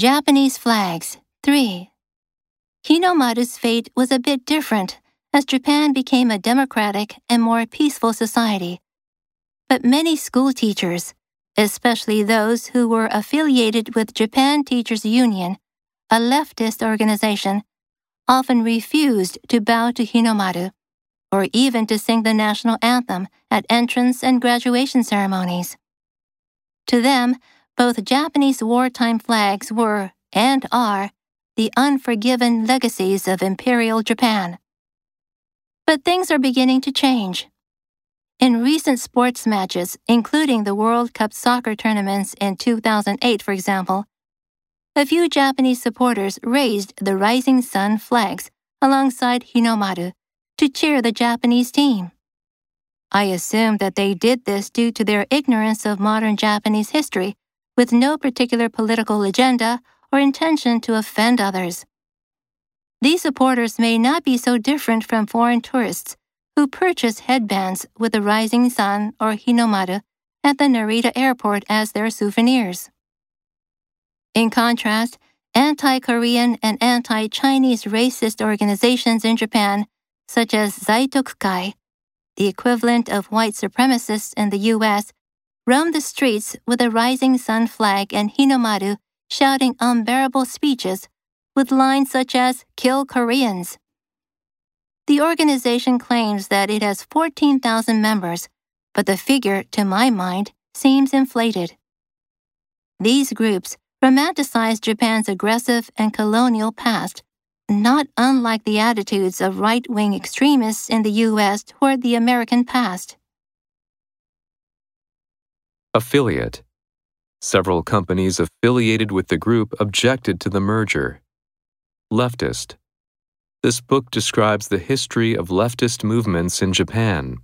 Japanese flags, 3. Hinomaru's fate was a bit different as Japan became a democratic and more peaceful society. But many school teachers, especially those who were affiliated with Japan Teachers Union, a leftist organization, often refused to bow to Hinomaru or even to sing the national anthem at entrance and graduation ceremonies. To them, both Japanese wartime flags were, and are, the unforgiven legacies of Imperial Japan. But things are beginning to change. In recent sports matches, including the World Cup soccer tournaments in 2008, for example, a few Japanese supporters raised the Rising Sun flags alongside Hinomaru to cheer the Japanese team. I assume that they did this due to their ignorance of modern Japanese history, with no particular political agenda or intention to offend others. These supporters may not be so different from foreign tourists who purchase headbands with the rising sun or Hinomaru at the Narita airport as their souvenirs. In contrast, anti Korean and anti Chinese racist organizations in Japan such as Zaitokukai, the equivalent of white supremacists in the US, roamed the streets with a rising sun flag and Hinomaru shouting unbearable speeches with lines such as Kill Koreans. The organization claims that it has 14,000 members, but the figure, to my mind, seems inflated. These groups romanticize Japan's aggressive and colonial past not unlike the attitudes of right wing extremists in the U.S. toward the American past. Affiliate Several companies affiliated with the group objected to the merger. Leftist This book describes the history of leftist movements in Japan.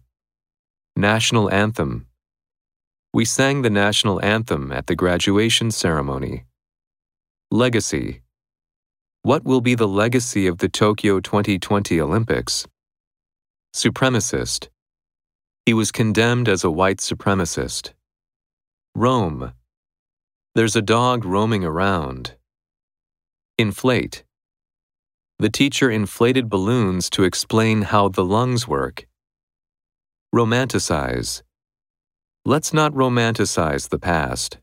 National Anthem We sang the national anthem at the graduation ceremony. Legacy what will be the legacy of the Tokyo 2020 Olympics? Supremacist. He was condemned as a white supremacist. Roam. There's a dog roaming around. Inflate. The teacher inflated balloons to explain how the lungs work. Romanticize. Let's not romanticize the past.